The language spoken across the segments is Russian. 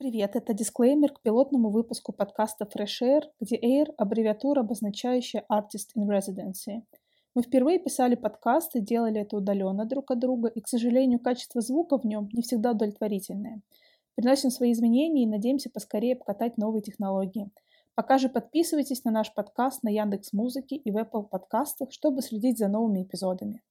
Привет, это дисклеймер к пилотному выпуску подкаста Fresh Air, где Air — аббревиатура, обозначающая Artist in Residency. Мы впервые писали подкаст и делали это удаленно друг от друга, и, к сожалению, качество звука в нем не всегда удовлетворительное. Приносим свои изменения и надеемся поскорее покатать новые технологии. Пока же подписывайтесь на наш подкаст на Яндекс Музыке и в Apple подкастах, чтобы следить за новыми эпизодами.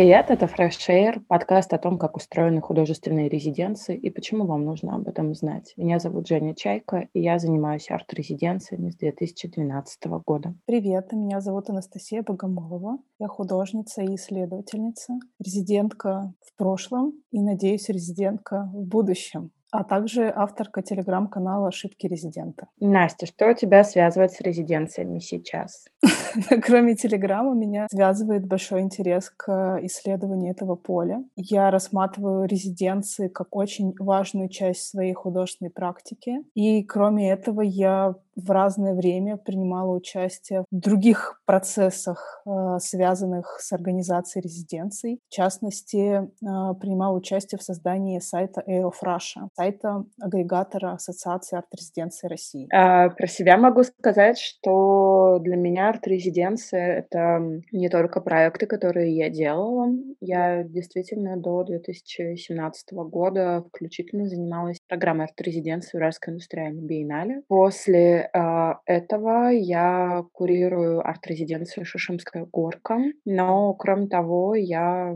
Привет, это Fresh Air, подкаст о том, как устроены художественные резиденции и почему вам нужно об этом знать. Меня зовут Женя Чайка, и я занимаюсь арт-резиденциями с 2012 года. Привет, меня зовут Анастасия Богомолова. Я художница и исследовательница, резидентка в прошлом и, надеюсь, резидентка в будущем а также авторка телеграм-канала «Ошибки резидента». Настя, что тебя связывает с резиденциями сейчас? Кроме телеграма, меня связывает большой интерес к исследованию этого поля. Я рассматриваю резиденции как очень важную часть своей художественной практики. И кроме этого, я в разное время принимала участие в других процессах, э, связанных с организацией резиденций. В частности, э, принимала участие в создании сайта Air of Russia, сайта агрегатора Ассоциации арт-резиденций России. А, про себя могу сказать, что для меня арт-резиденция — это не только проекты, которые я делала. Я действительно до 2017 года включительно занималась программой арт-резиденции Уральской индустриальной биеннале. После а, этого я курирую арт-резиденцию «Шишимская горка», но, кроме того, я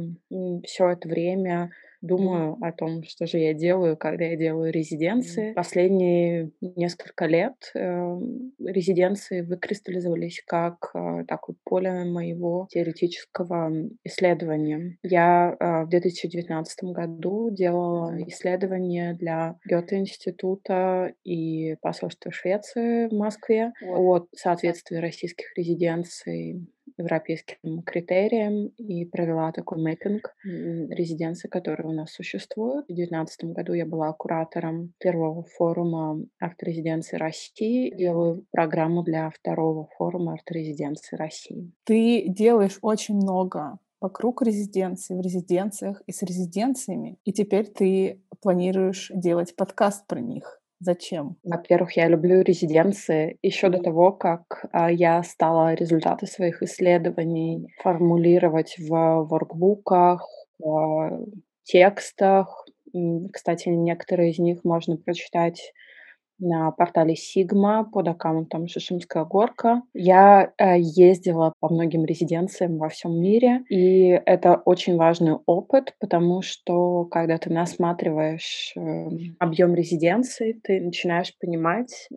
все это время думаю о том, что же я делаю, когда я делаю резиденции. Последние несколько лет э, резиденции выкристаллизовались как э, такое поле моего теоретического исследования. Я э, в 2019 году делала исследование для Гёте-института и посольства Швеции в Москве о соответствии российских резиденций европейским критериям и провела такой мэппинг резиденций, которые у нас существуют. В 2019 году я была куратором первого форума арт-резиденции России. Делаю программу для второго форума арт-резиденции России. Ты делаешь очень много вокруг резиденции, в резиденциях и с резиденциями. И теперь ты планируешь делать подкаст про них. Зачем? Во-первых, я люблю резиденции еще до того, как а, я стала результаты своих исследований формулировать в воркбуках, в текстах. Кстати, некоторые из них можно прочитать на портале Sigma под аккаунтом Шишимская горка. Я э, ездила по многим резиденциям во всем мире, и это очень важный опыт, потому что когда ты насматриваешь э, объем резиденции, ты начинаешь понимать,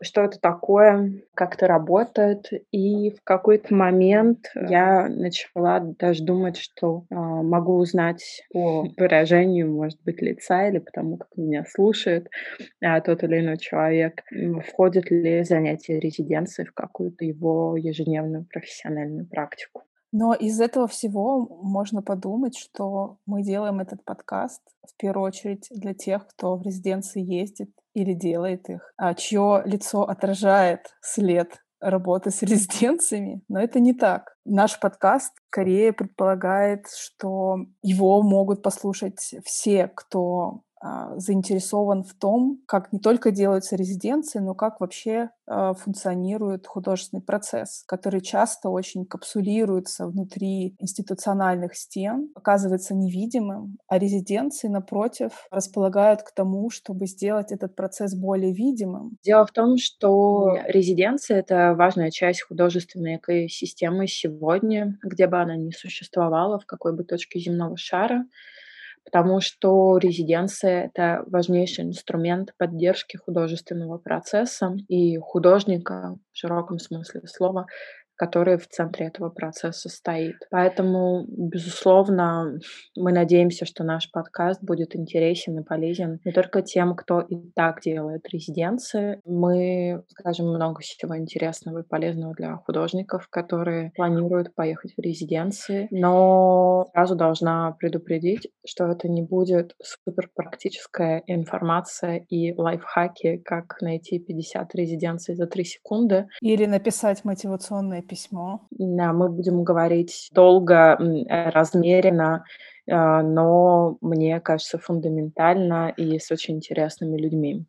что это такое, как это работает, и в какой-то момент я начала даже думать, что э, могу узнать по выражению, может быть, лица или потому, как меня слушает э, тот или иной человек, входит ли занятие резиденции в какую-то его ежедневную профессиональную практику. Но из этого всего можно подумать, что мы делаем этот подкаст в первую очередь для тех, кто в резиденции ездит или делает их, а чье лицо отражает след работы с резиденциями, но это не так. Наш подкаст скорее предполагает, что его могут послушать все, кто заинтересован в том, как не только делаются резиденции, но как вообще а, функционирует художественный процесс, который часто очень капсулируется внутри институциональных стен, оказывается невидимым, а резиденции, напротив, располагают к тому, чтобы сделать этот процесс более видимым. Дело в том, что резиденция — это важная часть художественной экосистемы сегодня, где бы она ни существовала, в какой бы точке земного шара потому что резиденция — это важнейший инструмент поддержки художественного процесса и художника в широком смысле слова, который в центре этого процесса стоит. Поэтому, безусловно, мы надеемся, что наш подкаст будет интересен и полезен не только тем, кто и так делает резиденции. Мы скажем много всего интересного и полезного для художников, которые планируют поехать в резиденции. Но сразу должна предупредить, что это не будет супер практическая информация и лайфхаки, как найти 50 резиденций за 3 секунды. Или написать мотивационное письмо. Да, мы будем говорить долго, размеренно, а, но, мне кажется, фундаментально и с очень интересными людьми.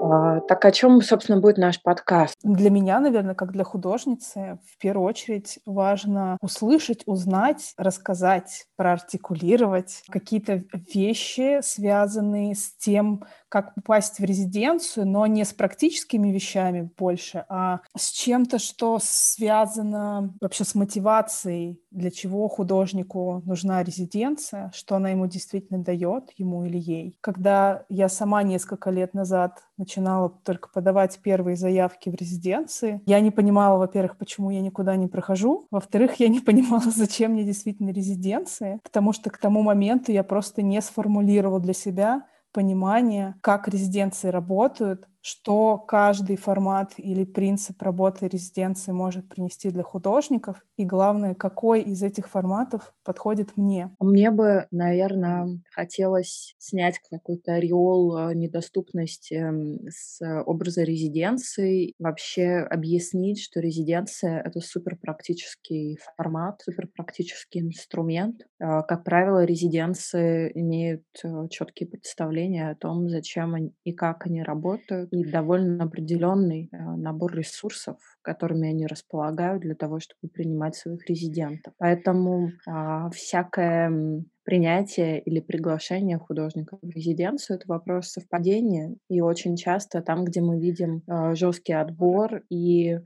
А, так о чем, собственно, будет наш подкаст? Для меня, наверное, как для художницы, в первую очередь важно услышать, узнать, рассказать, проартикулировать какие-то вещи, связанные с тем, как попасть в резиденцию, но не с практическими вещами больше, а с чем-то, что связано вообще с мотивацией, для чего художнику нужна резиденция, что она ему действительно дает, ему или ей. Когда я сама несколько лет назад начинала только подавать первые заявки в резиденции, я не понимала, во-первых, почему я никуда не прохожу, во-вторых, я не понимала, зачем мне действительно резиденция, потому что к тому моменту я просто не сформулировала для себя, понимание, как резиденции работают, что каждый формат или принцип работы резиденции может принести для художников, и главное, какой из этих форматов подходит мне. Мне бы, наверное, хотелось снять какой-то ореол э, недоступности эм, с образа резиденции, вообще объяснить, что резиденция — это суперпрактический формат, суперпрактический инструмент. Э, как правило, резиденции имеют э, четкие представления о том, зачем и как они работают, и довольно определенный э, набор ресурсов, которыми они располагают для того, чтобы принимать своих резидентов. Поэтому а, всякое принятие или приглашение художника в резиденцию это вопрос совпадения. И очень часто там, где мы видим э, жесткий отбор и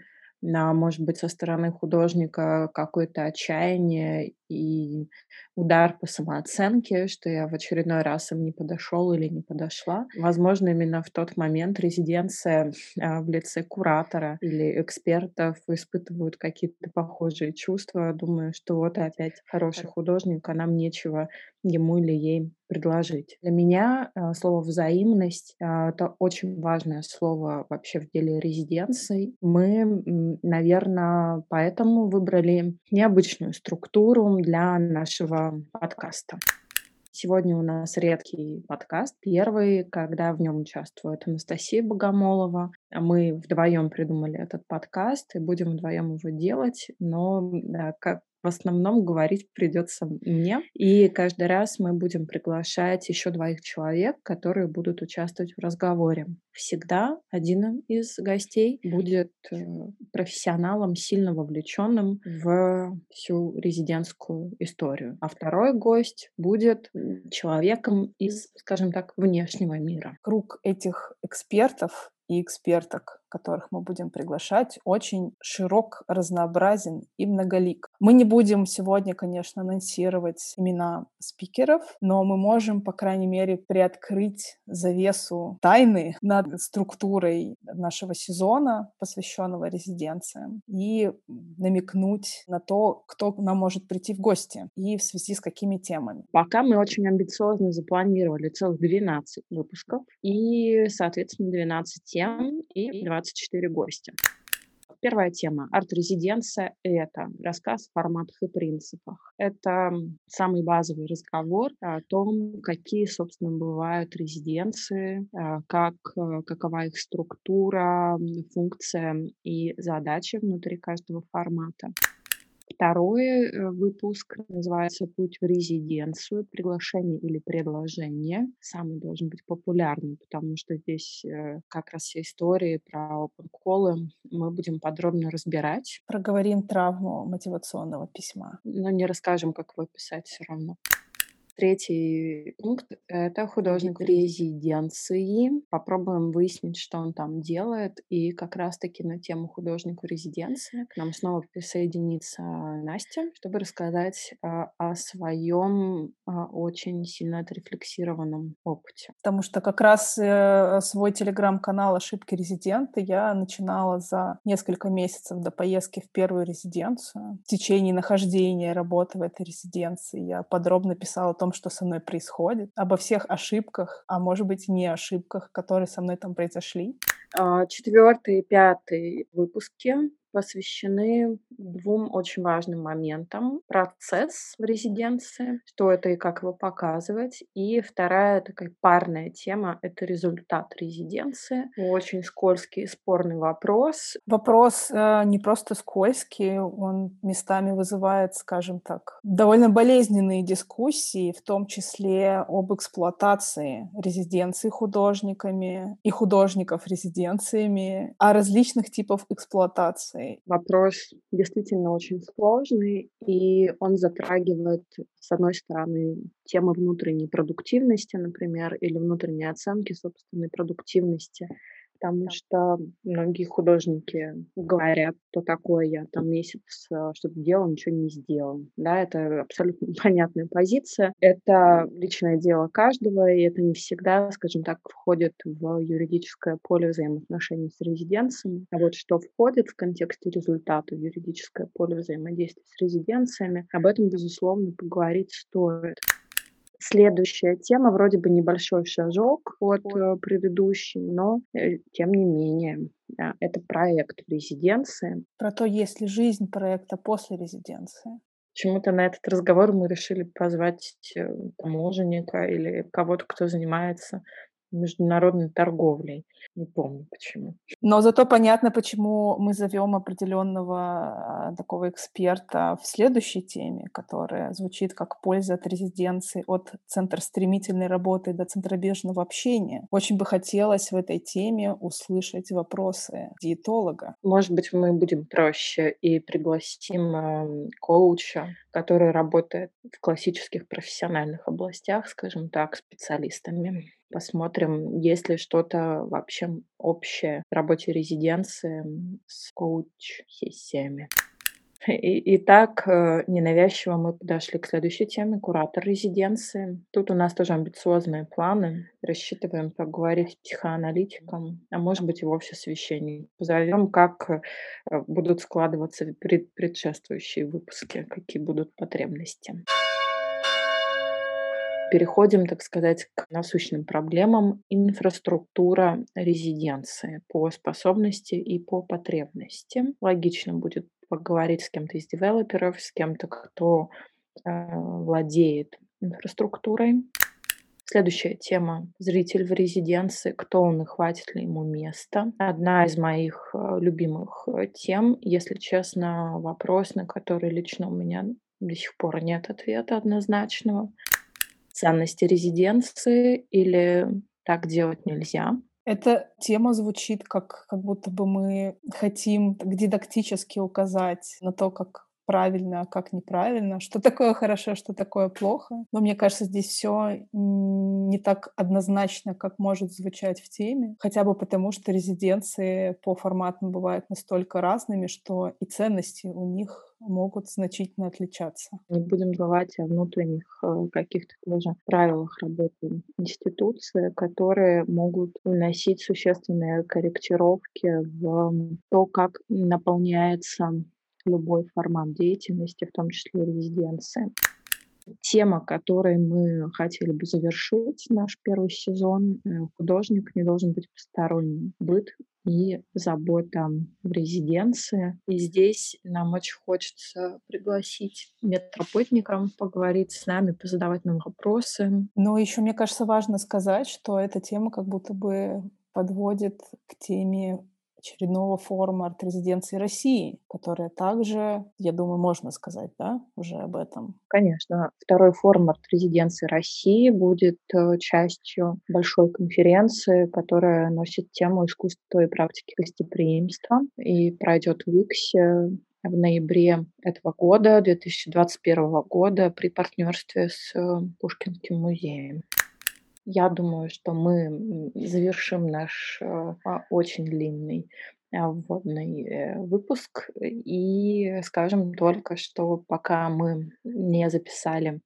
на, может быть, со стороны художника какое-то отчаяние и удар по самооценке, что я в очередной раз им не подошел или не подошла. Возможно, именно в тот момент резиденция а, в лице куратора или экспертов испытывают какие-то похожие чувства, думаю, что вот опять хороший художник, а нам нечего ему или ей предложить. Для меня а, слово «взаимность» а, — это очень важное слово вообще в деле резиденций. Мы, наверное, поэтому выбрали необычную структуру для нашего подкаста. Сегодня у нас редкий подкаст, первый, когда в нем участвует Анастасия Богомолова. Мы вдвоем придумали этот подкаст и будем вдвоем его делать, но да, как в основном говорить придется мне. И каждый раз мы будем приглашать еще двоих человек, которые будут участвовать в разговоре. Всегда один из гостей будет э, профессионалом, сильно вовлеченным в всю резидентскую историю. А второй гость будет человеком из, скажем так, внешнего мира. Круг этих экспертов и эксперток, которых мы будем приглашать, очень широк, разнообразен и многолик. Мы не будем сегодня, конечно, анонсировать имена спикеров, но мы можем, по крайней мере, приоткрыть завесу тайны над структурой нашего сезона, посвященного резиденциям, и намекнуть на то, кто нам может прийти в гости и в связи с какими темами. Пока мы очень амбициозно запланировали целых 12 выпусков и, соответственно, 12 тем и 24 гостя. Первая тема — арт-резиденция — это рассказ о форматах и принципах. Это самый базовый разговор о том, какие, собственно, бывают резиденции, а, как, э, какова их структура, функция и задачи внутри каждого формата. Второй э, выпуск называется «Путь в резиденцию. Приглашение или предложение». Самый должен быть популярный, потому что здесь э, как раз все истории про open мы будем подробно разбирать. Проговорим травму мотивационного письма. Но не расскажем, как его писать все равно. Третий пункт — это художник в резиденции. Попробуем выяснить, что он там делает. И как раз-таки на тему художника резиденции к нам снова присоединится Настя, чтобы рассказать а, о своем а, очень сильно отрефлексированном опыте. Потому что как раз э, свой телеграм-канал «Ошибки резидента» я начинала за несколько месяцев до поездки в первую резиденцию. В течение нахождения работы в этой резиденции я подробно писала том, что со мной происходит, обо всех ошибках, а может быть не ошибках, которые со мной там произошли. А, четвертый и пятый выпуски посвящены двум очень важным моментам. Процесс в резиденции, что это и как его показывать. И вторая такая парная тема — это результат резиденции. Очень скользкий и спорный вопрос. Вопрос э, не просто скользкий, он местами вызывает, скажем так, довольно болезненные дискуссии, в том числе об эксплуатации резиденции художниками и художников резиденциями, о различных типах эксплуатации. Вопрос действительно очень сложный, и он затрагивает, с одной стороны, темы внутренней продуктивности, например, или внутренней оценки собственной продуктивности, потому что многие художники говорят, что такое я там месяц э, что-то делал, ничего не сделал. Да, это абсолютно понятная позиция. Это личное дело каждого, и это не всегда, скажем так, входит в юридическое поле взаимоотношений с резиденциями. А вот что входит в контексте результата в юридическое поле взаимодействия с резиденциями, об этом, безусловно, поговорить стоит. Следующая тема, вроде бы небольшой шажок от э, предыдущей, но э, тем не менее, да, это проект резиденции. Про то, есть ли жизнь проекта после резиденции. Почему-то на этот разговор мы решили позвать э, таможенника или кого-то, кто занимается международной торговлей. Не помню почему. Но зато понятно, почему мы зовем определенного а, такого эксперта в следующей теме, которая звучит как польза от резиденции от центра стремительной работы до центробежного общения. Очень бы хотелось в этой теме услышать вопросы диетолога. Может быть, мы будем проще и пригласим э, коуча, который работает в классических профессиональных областях, скажем так, специалистами. Посмотрим, есть ли что-то вообще общее в работе резиденции с коуч-сессиями. Итак, э, ненавязчиво мы подошли к следующей теме — куратор резиденции. Тут у нас тоже амбициозные планы. Рассчитываем поговорить с психоаналитиком, а может быть и вовсе священником. Позовем, как э, будут складываться пред предшествующие выпуски, какие будут потребности переходим, так сказать, к насущным проблемам инфраструктура резиденции по способности и по потребности. Логично будет поговорить с кем-то из девелоперов, с кем-то, кто э, владеет инфраструктурой. Следующая тема – зритель в резиденции, кто он и хватит ли ему места. Одна из моих э, любимых э, тем, если честно, вопрос, на который лично у меня до сих пор нет ответа однозначного ценности резиденции или так делать нельзя. Эта тема звучит как, как будто бы мы хотим дидактически указать на то, как правильно, а как неправильно, что такое хорошо, что такое плохо. Но мне кажется, здесь все не так однозначно, как может звучать в теме, хотя бы потому, что резиденции по форматам бывают настолько разными, что и ценности у них могут значительно отличаться. Не будем забывать о внутренних э, каких-то тоже правилах работы институции, которые могут вносить существенные корректировки в то, как наполняется любой формат деятельности, в том числе резиденции. Тема, которой мы хотели бы завершить наш первый сезон, э, художник не должен быть посторонним. Быт и забота в резиденции. И здесь нам очень хочется пригласить медработникам поговорить с нами, позадавать нам вопросы. Но еще, мне кажется, важно сказать, что эта тема как будто бы подводит к теме очередного форума арт-резиденции России, которая также, я думаю, можно сказать, да, уже об этом. Конечно. Второй форум арт-резиденции России будет э, частью большой конференции, которая носит тему искусства и практики гостеприимства и пройдет в Иксе в ноябре этого года, 2021 года, при партнерстве с э, Пушкинским музеем. Я думаю, что мы завершим наш э, а, очень длинный а, вводный э, выпуск. И скажем только, что пока мы не записали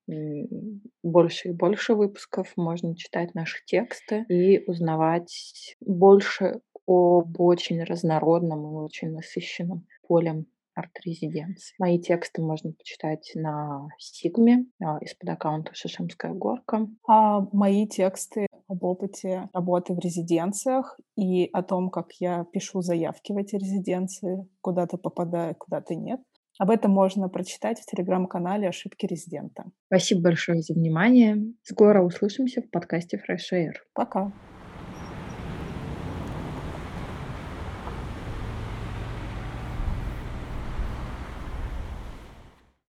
больше и больше выпусков, можно читать наши тексты и узнавать больше об очень разнородном и очень насыщенном поле арт-резиденции. Мои тексты можно почитать на Сигме а, из-под аккаунта «Шишимская горка». А мои тексты об опыте работы в резиденциях и о том, как я пишу заявки в эти резиденции, куда-то попадаю, куда-то нет. Об этом можно прочитать в телеграм-канале «Ошибки резидента». Спасибо большое за внимание. Скоро услышимся в подкасте Fresh Air. Пока.